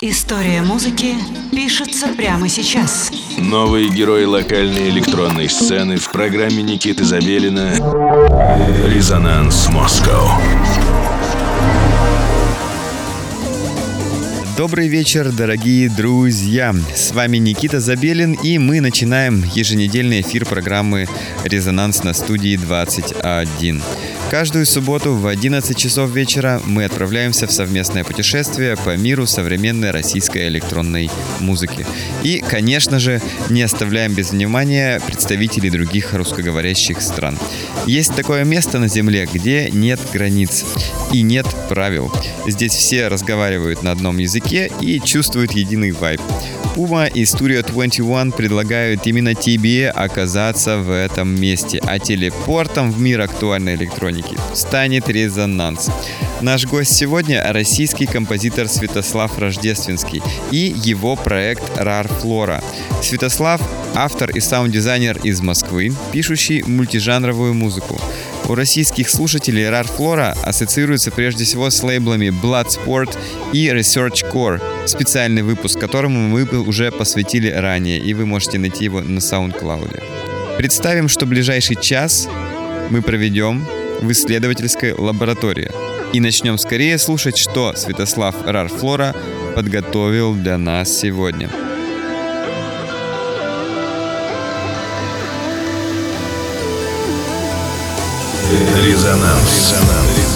История музыки пишется прямо сейчас. Новые герои локальной электронной сцены в программе Никиты Забелина «Резонанс Москва». Добрый вечер, дорогие друзья! С вами Никита Забелин, и мы начинаем еженедельный эфир программы «Резонанс» на студии 21. Каждую субботу в 11 часов вечера мы отправляемся в совместное путешествие по миру современной российской электронной музыки. И, конечно же, не оставляем без внимания представителей других русскоговорящих стран. Есть такое место на Земле, где нет границ и нет правил. Здесь все разговаривают на одном языке и чувствуют единый вайб. Puma и Studio 21 предлагают именно тебе оказаться в этом месте, а телепортом в мир актуальной электроники станет резонанс. Наш гость сегодня – российский композитор Святослав Рождественский и его проект Rar Flora. Святослав – автор и саунд-дизайнер из Москвы, пишущий мультижанровую музыку. У российских слушателей Rar Flora ассоциируется прежде всего с лейблами Bloodsport и Research Core, специальный выпуск которому мы уже посвятили ранее, и вы можете найти его на SoundCloud. Представим, что ближайший час мы проведем в исследовательской лаборатории. И начнем скорее слушать, что Святослав Рарфлора подготовил для нас сегодня. Резонанс. Резонанс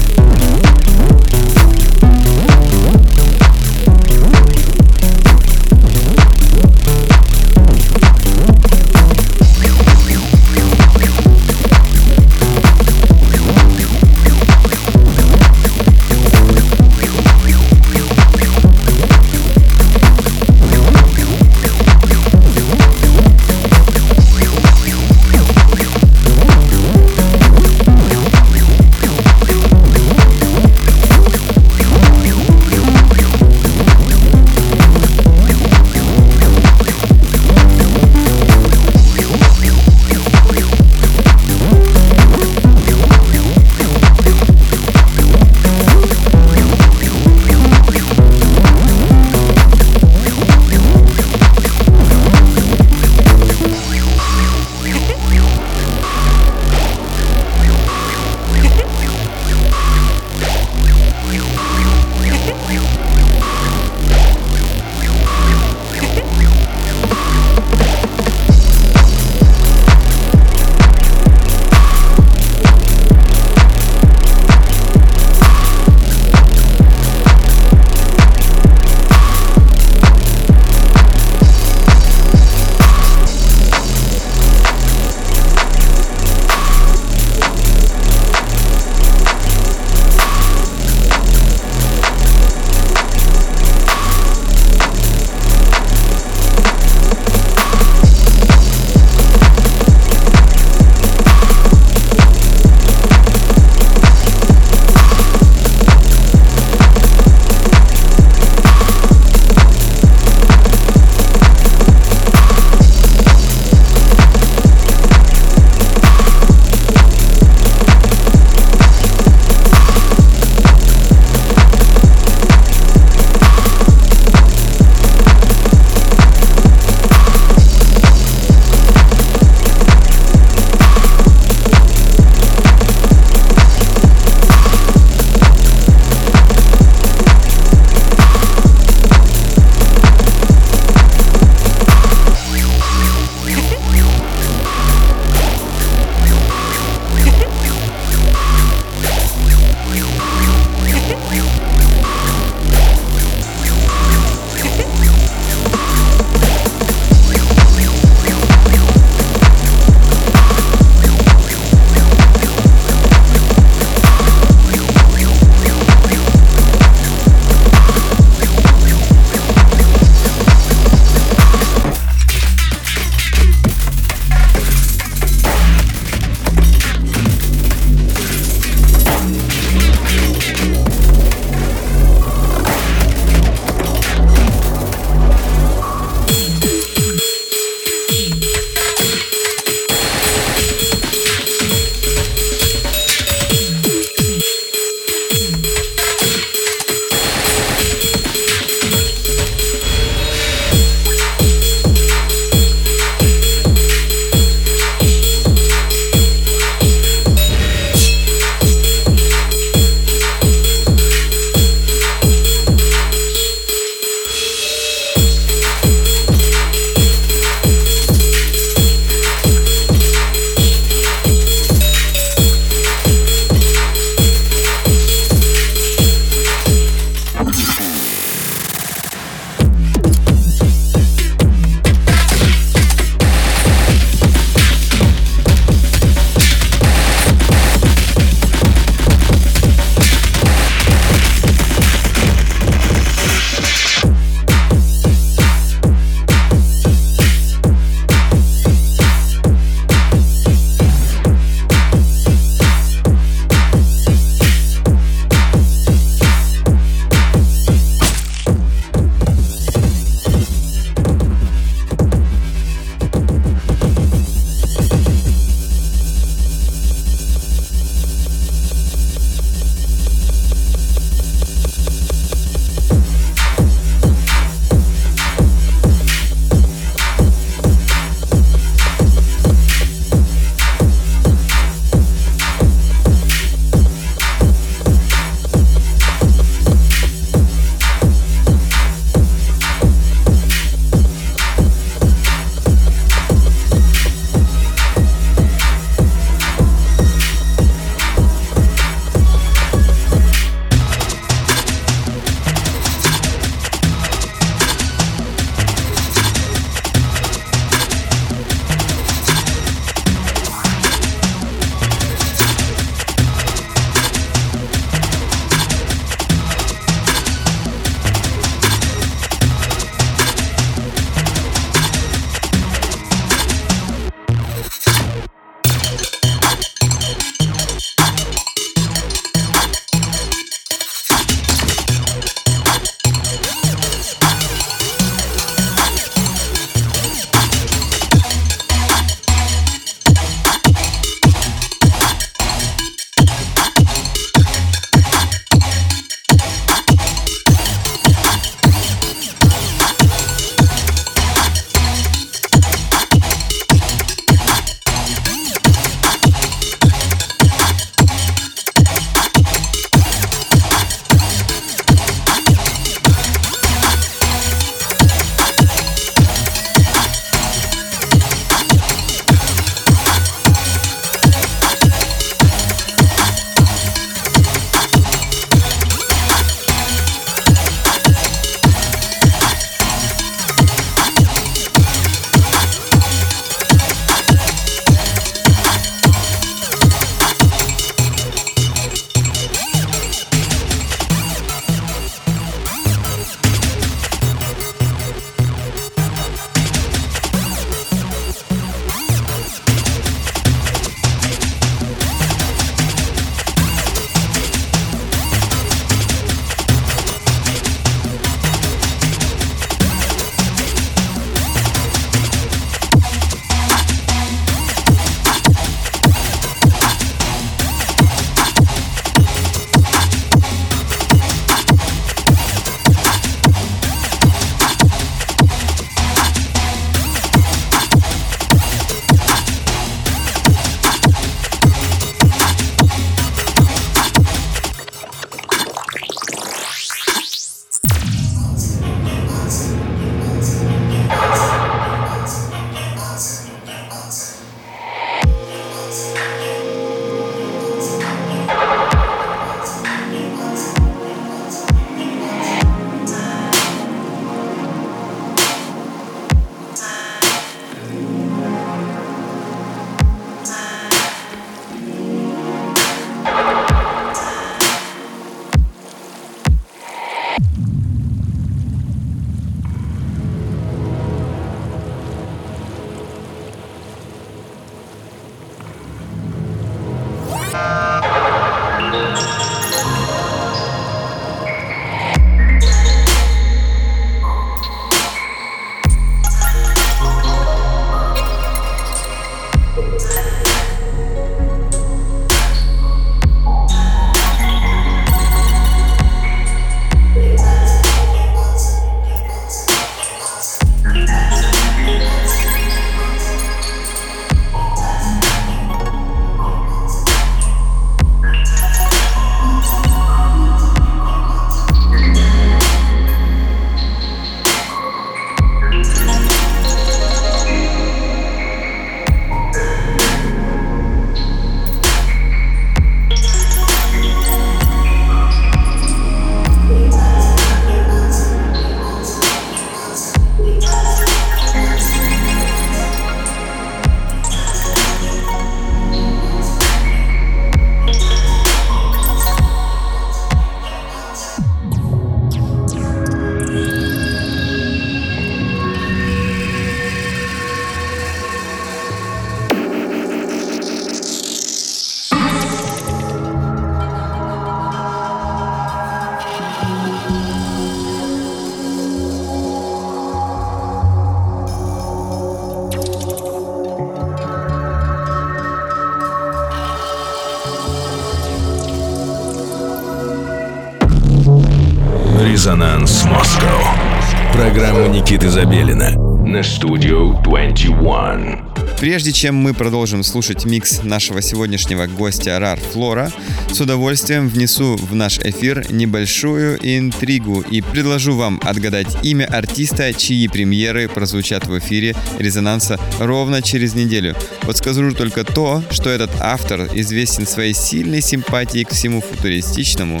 Никиты Забелина на студию 21. Прежде чем мы продолжим слушать микс нашего сегодняшнего гостя Рар Флора, с удовольствием внесу в наш эфир небольшую интригу и предложу вам отгадать имя артиста, чьи премьеры прозвучат в эфире резонанса ровно через неделю. Вот скажу только то, что этот автор известен своей сильной симпатией к всему футуристичному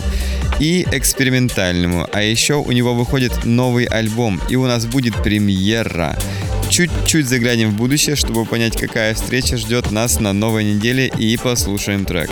и экспериментальному, а еще у него выходит новый альбом, и у нас будет премьера чуть-чуть заглянем в будущее, чтобы понять, какая встреча ждет нас на новой неделе и послушаем трек.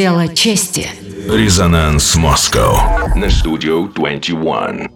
Дело чести. Резонанс Москва на студию 21.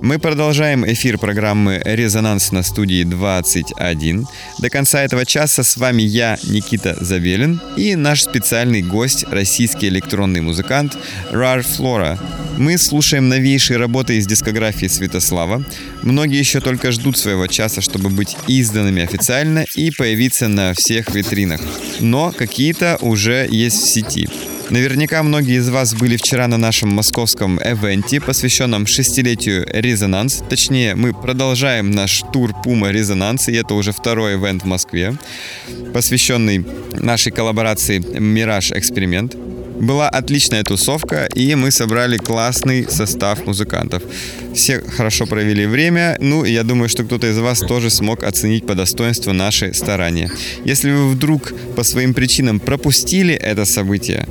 Мы продолжаем эфир программы «Резонанс» на студии 21. До конца этого часа с вами я, Никита Завелин, и наш специальный гость, российский электронный музыкант Рар Флора. Мы слушаем новейшие работы из дискографии Святослава. Многие еще только ждут своего часа, чтобы быть изданными официально и появиться на всех витринах. Но какие-то уже есть в сети. Наверняка многие из вас были вчера на нашем московском эвенте, посвященном шестилетию «Резонанс». Точнее, мы продолжаем наш тур «Пума Резонанс», и это уже второй эвент в Москве, посвященный нашей коллаборации «Мираж Эксперимент». Была отличная тусовка, и мы собрали классный состав музыкантов. Все хорошо провели время, ну, я думаю, что кто-то из вас тоже смог оценить по достоинству наши старания. Если вы вдруг по своим причинам пропустили это событие,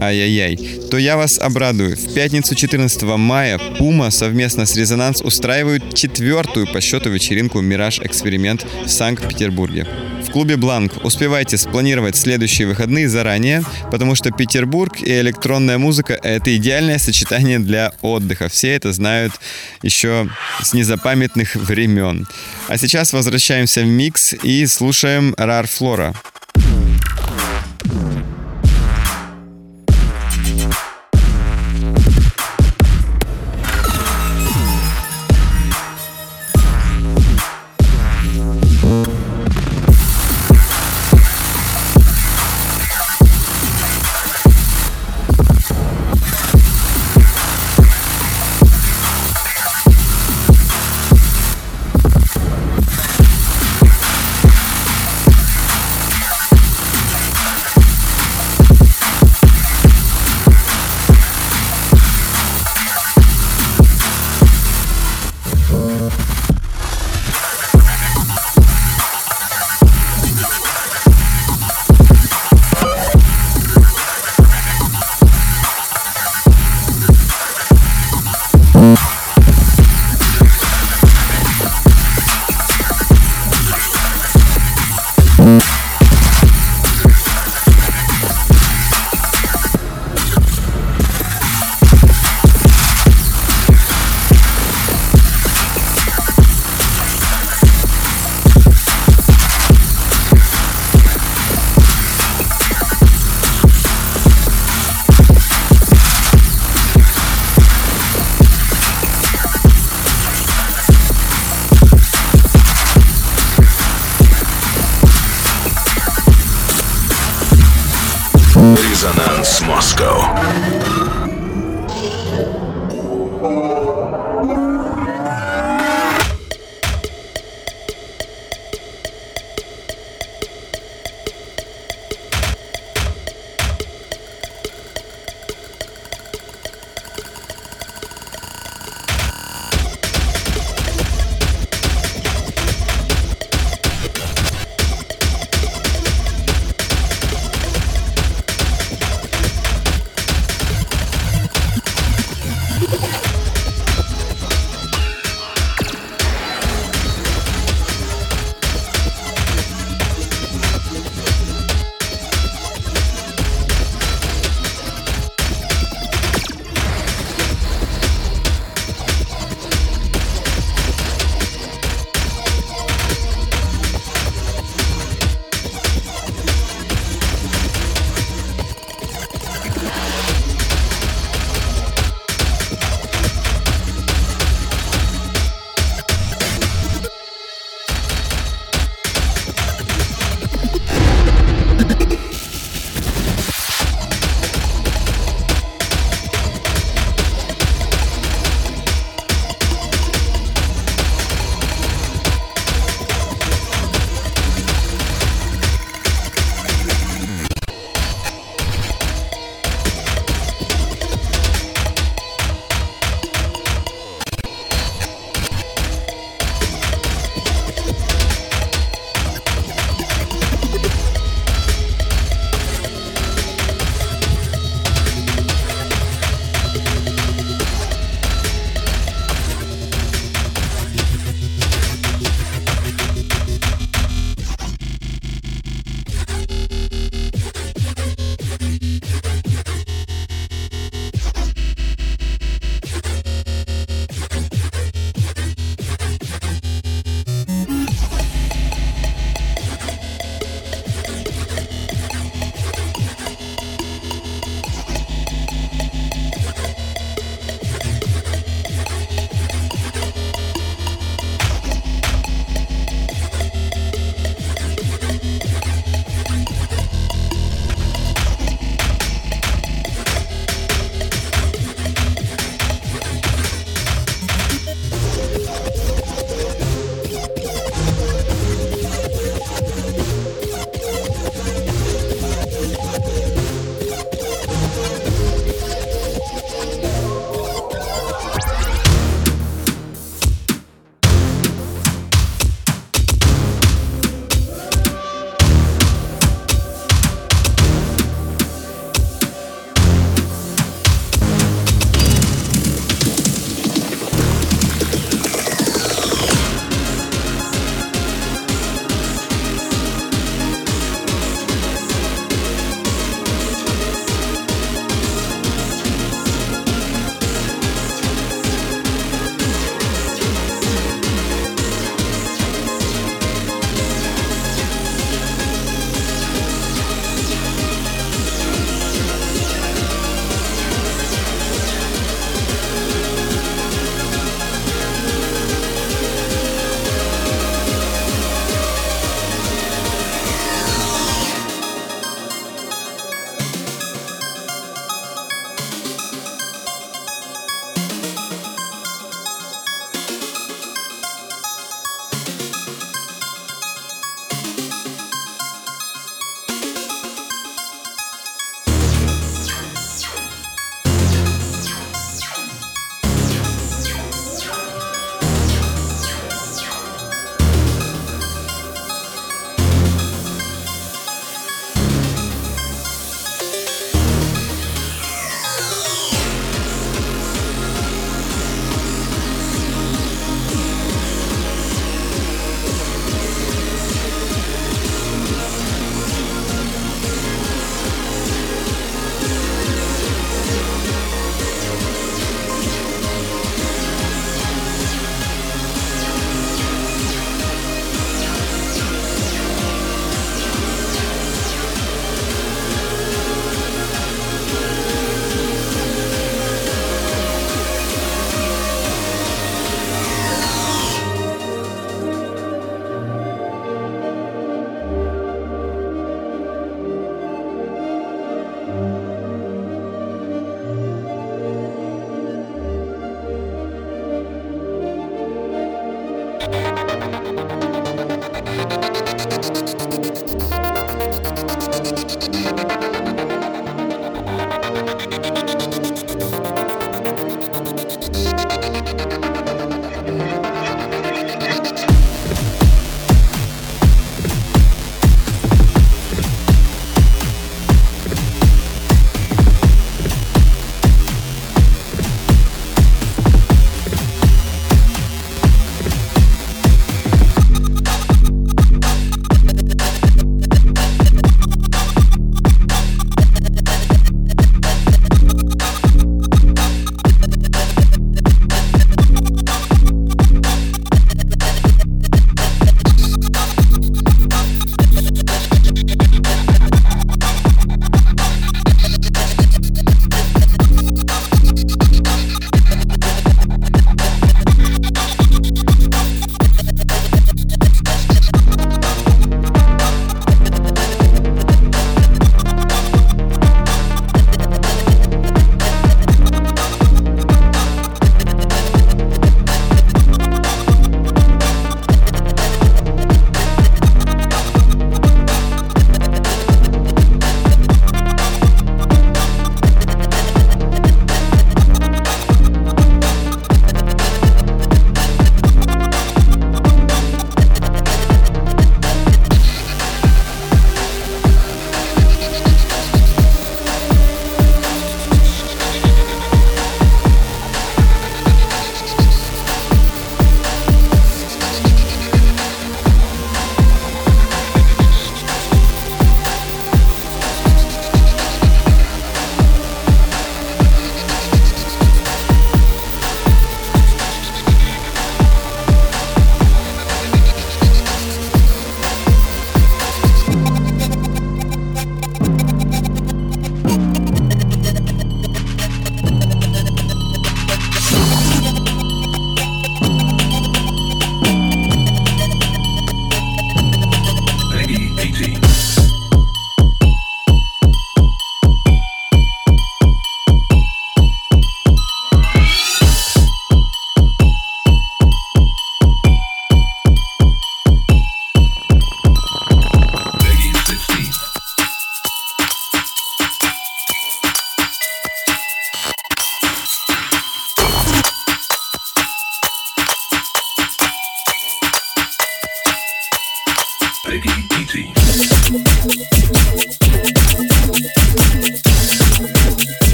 ай-яй-яй, то я вас обрадую. В пятницу 14 мая Пума совместно с Резонанс устраивают четвертую по счету вечеринку «Мираж Эксперимент» в Санкт-Петербурге. Клубе «Бланк» успевайте спланировать следующие выходные заранее, потому что Петербург и электронная музыка — это идеальное сочетание для отдыха. Все это знают еще с незапамятных времен. А сейчас возвращаемся в микс и слушаем Рар Флора.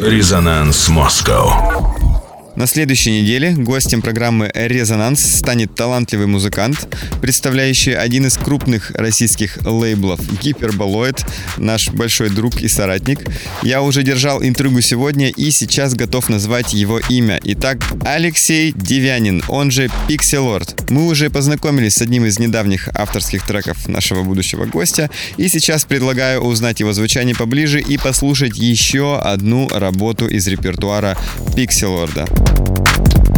Резонанс Москва. На следующей неделе гостем программы «Резонанс» станет талантливый музыкант, представляющий один из крупных российских лейблов «Гиперболоид», наш большой друг и соратник. Я уже держал интригу сегодня и сейчас готов назвать его имя. Итак, Алексей Девянин, он же Пикселорд. Мы уже познакомились с одним из недавних авторских треков нашего будущего гостя, и сейчас предлагаю узнать его звучание поближе и послушать еще одну работу из репертуара Пикселорда. Thank you.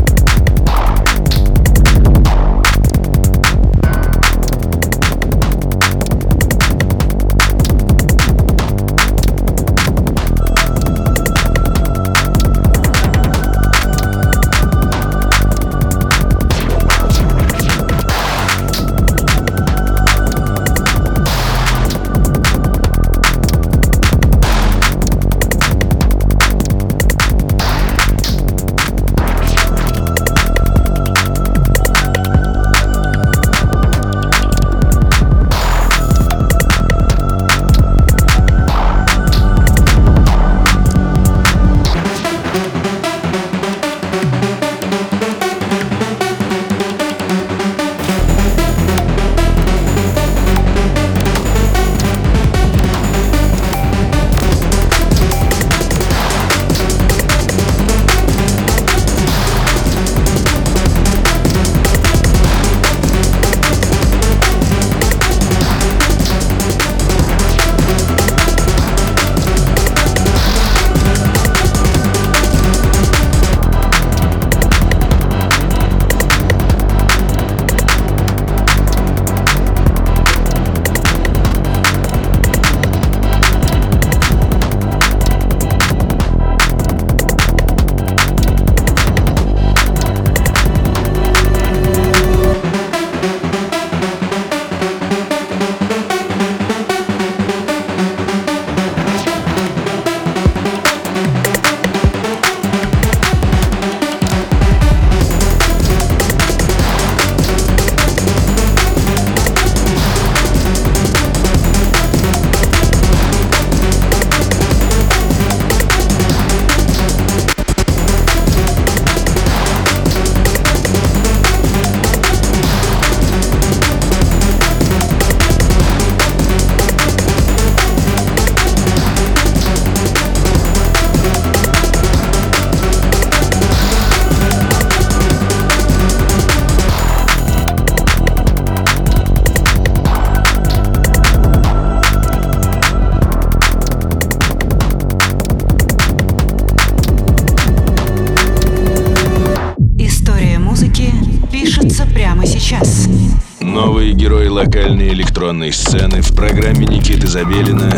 Программе Никиты Забелина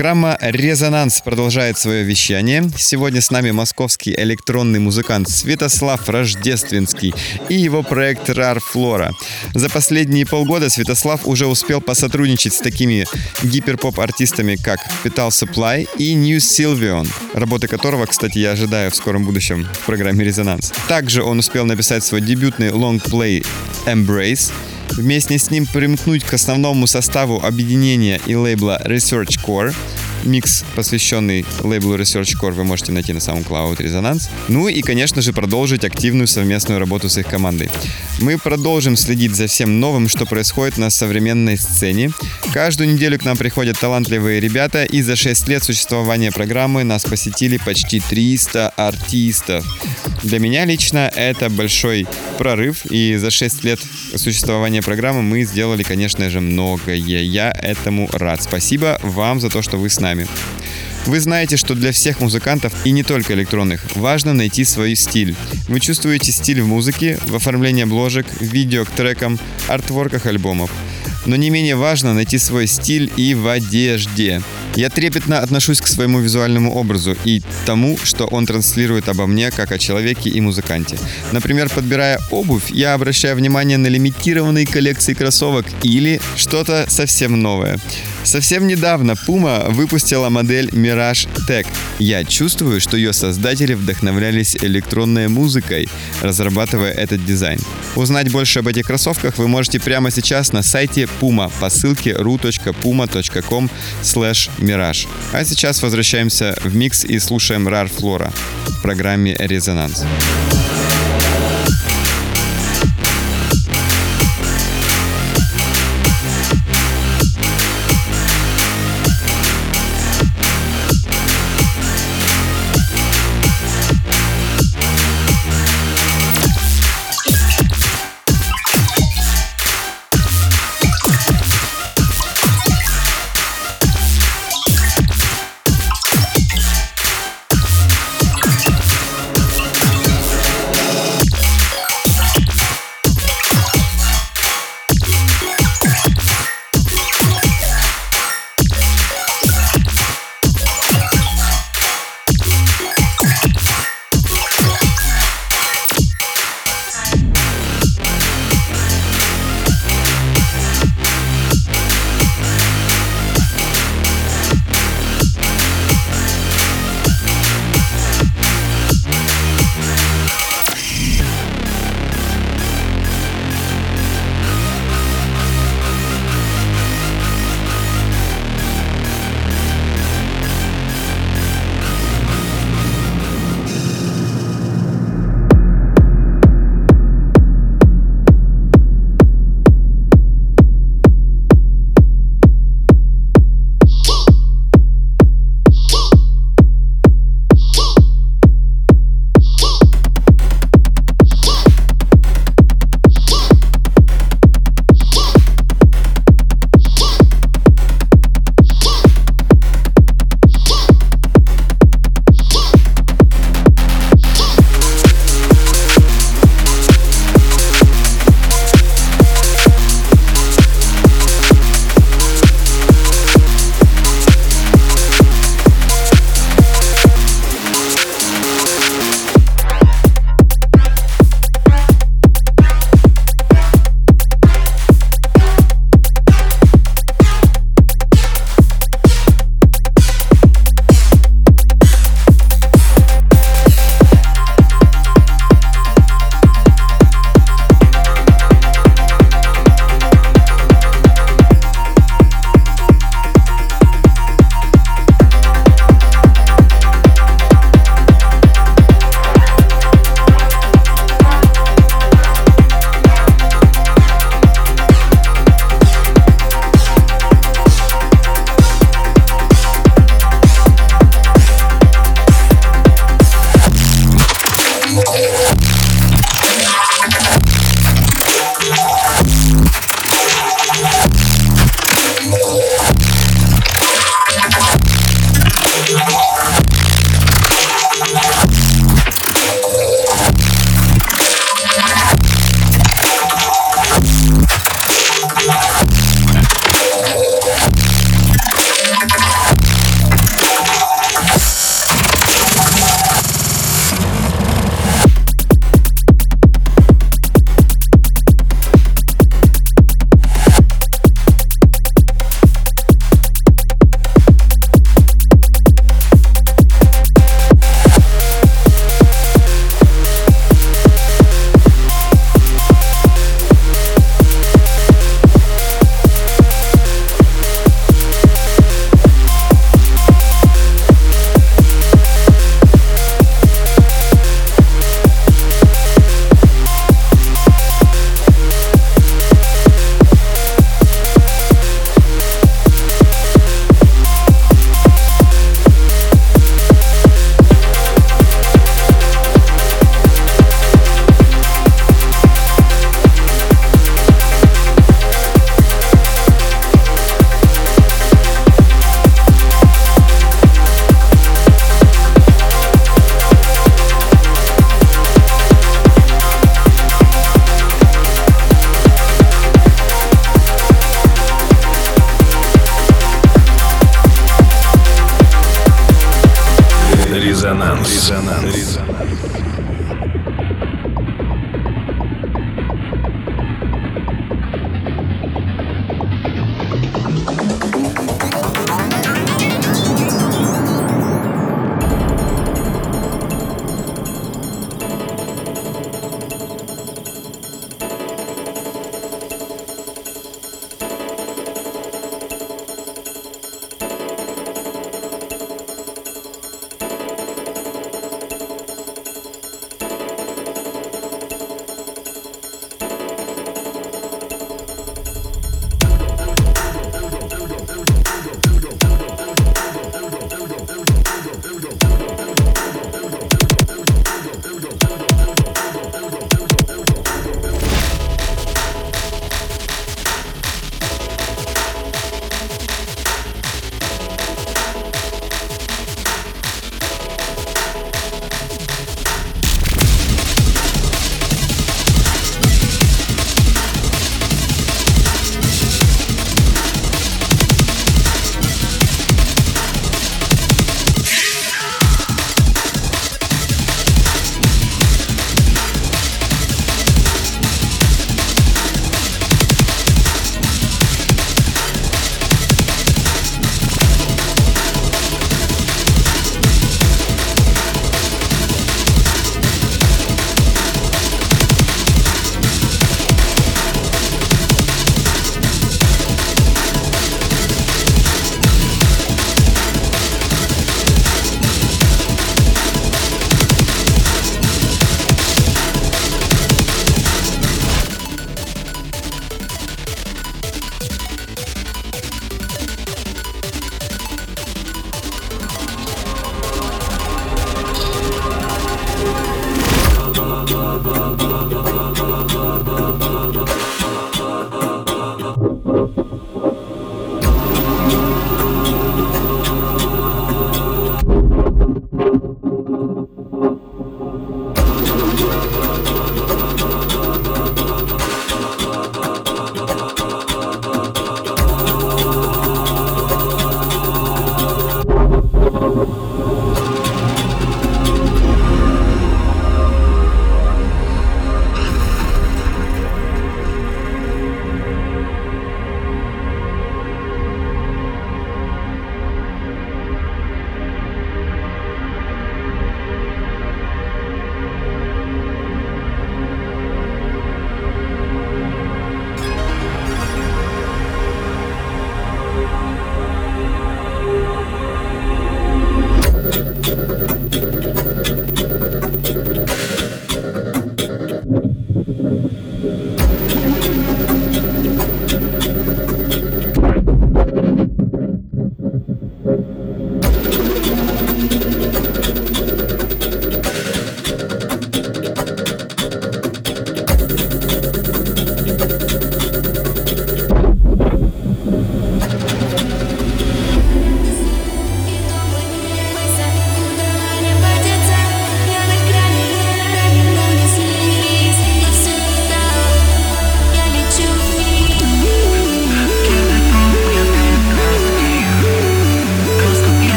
Программа «Резонанс» продолжает свое вещание. Сегодня с нами московский электронный музыкант Святослав Рождественский и его проект «Рар Флора». За последние полгода Святослав уже успел посотрудничать с такими гиперпоп-артистами, как Petal Supply и New Sylveon, работы которого, кстати, я ожидаю в скором будущем в программе «Резонанс». Также он успел написать свой дебютный лонгплей «Embrace», Вместе с ним примкнуть к основному составу объединения и лейбла Research Core. Микс, посвященный лейблу Research Core, вы можете найти на SoundCloud Резонанс. Ну и, конечно же, продолжить активную совместную работу с их командой. Мы продолжим следить за всем новым, что происходит на современной сцене. Каждую неделю к нам приходят талантливые ребята, и за 6 лет существования программы нас посетили почти 300 артистов. Для меня лично это большой прорыв, и за 6 лет существования программы мы сделали, конечно же, многое. Я этому рад. Спасибо вам за то, что вы с нами. Вы знаете, что для всех музыкантов, и не только электронных, важно найти свой стиль. Вы чувствуете стиль в музыке, в оформлении обложек, видео к трекам, артворках альбомов. Но не менее важно найти свой стиль и в одежде. Я трепетно отношусь к своему визуальному образу и тому, что он транслирует обо мне как о человеке и музыканте. Например, подбирая обувь, я обращаю внимание на лимитированные коллекции кроссовок или что-то совсем новое. Совсем недавно Puma выпустила модель Mirage Tech. Я чувствую, что ее создатели вдохновлялись электронной музыкой, разрабатывая этот дизайн. Узнать больше об этих кроссовках вы можете прямо сейчас на сайте Puma по ссылке ru.puma.com mirage. А сейчас возвращаемся в микс и слушаем Rar Flora в программе «Резонанс».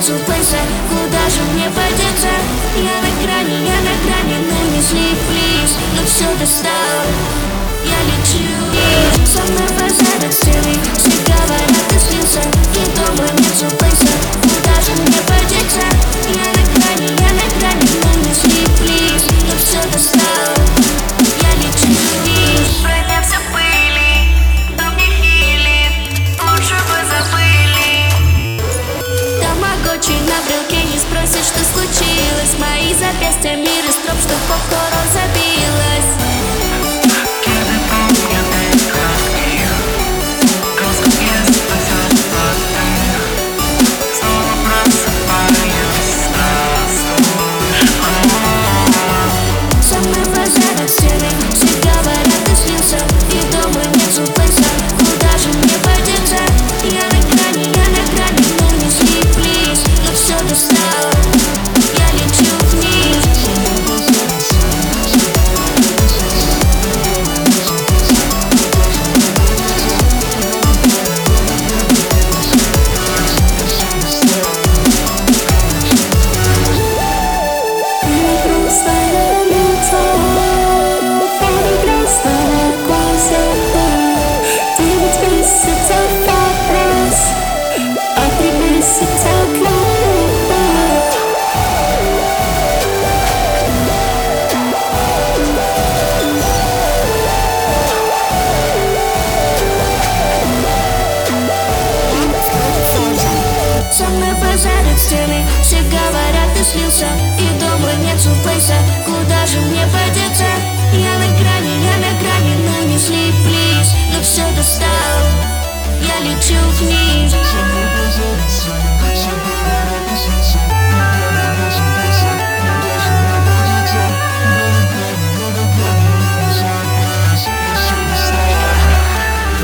Нету плейса Куда же мне подеться? Я на грани, я на грани Ну не sleep, please Ну все достал. Я лечу. Со мной базарят стены Все говорят, ты слился И дома нету плейса Куда же мне подеться? Я на грани, я на грани Ну не sleep, please Ну все достал. Я лечу. Броня вся пыли спросит, что случилось Мои запястья мир из троп, что повтором забилось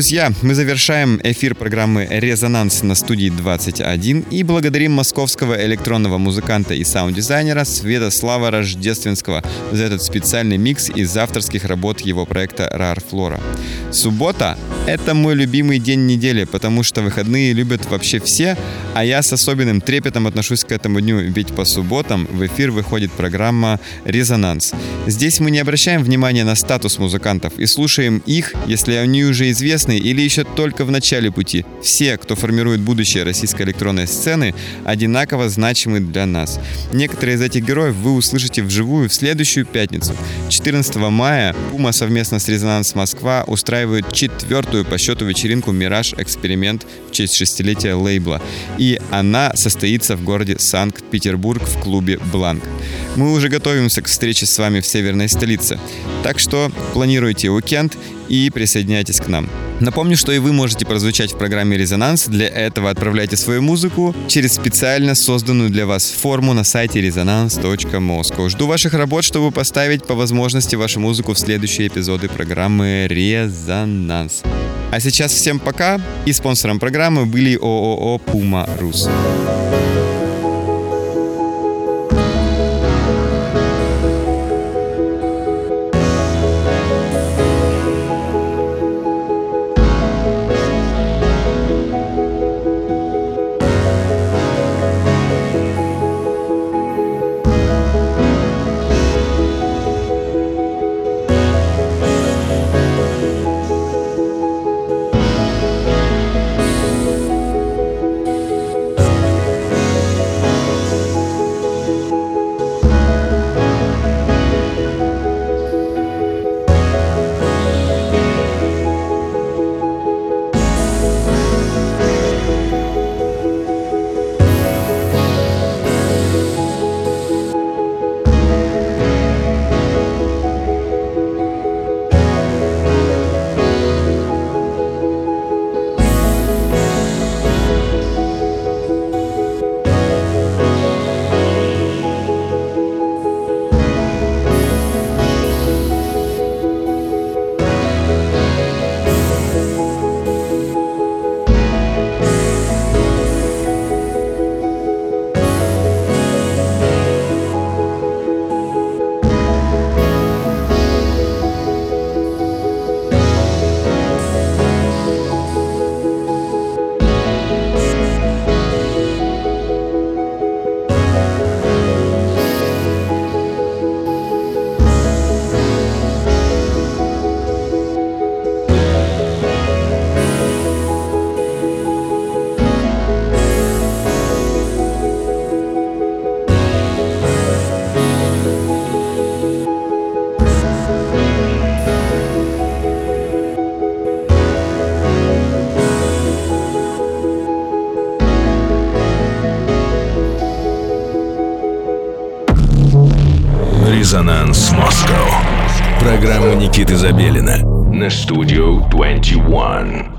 Друзья, мы завершаем эфир программы «Резонанс» на студии 21 и благодарим московского электронного музыканта и саунд-дизайнера Святослава Рождественского за этот специальный микс из авторских работ его проекта «Рар Флора». Суббота — это мой любимый день недели, потому что выходные любят вообще все, а я с особенным трепетом отношусь к этому дню, ведь по субботам в эфир выходит программа «Резонанс». Здесь мы не обращаем внимания на статус музыкантов и слушаем их, если они уже известны известны или еще только в начале пути. Все, кто формирует будущее российской электронной сцены, одинаково значимы для нас. Некоторые из этих героев вы услышите вживую в следующую пятницу. 14 мая Пума совместно с Резонанс Москва устраивают четвертую по счету вечеринку «Мираж Эксперимент» честь шестилетия лейбла. И она состоится в городе Санкт-Петербург в клубе «Бланк». Мы уже готовимся к встрече с вами в северной столице. Так что планируйте уикенд и присоединяйтесь к нам. Напомню, что и вы можете прозвучать в программе «Резонанс». Для этого отправляйте свою музыку через специально созданную для вас форму на сайте resonance.moscow. Жду ваших работ, чтобы поставить по возможности вашу музыку в следующие эпизоды программы «Резонанс». А сейчас всем пока. И спонсором программы были ООО «Пума Рус». Резонанс Москва. Программа Никиты Забелина на студию 21.